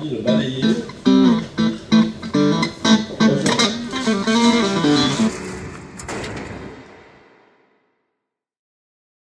Allez, le balayer.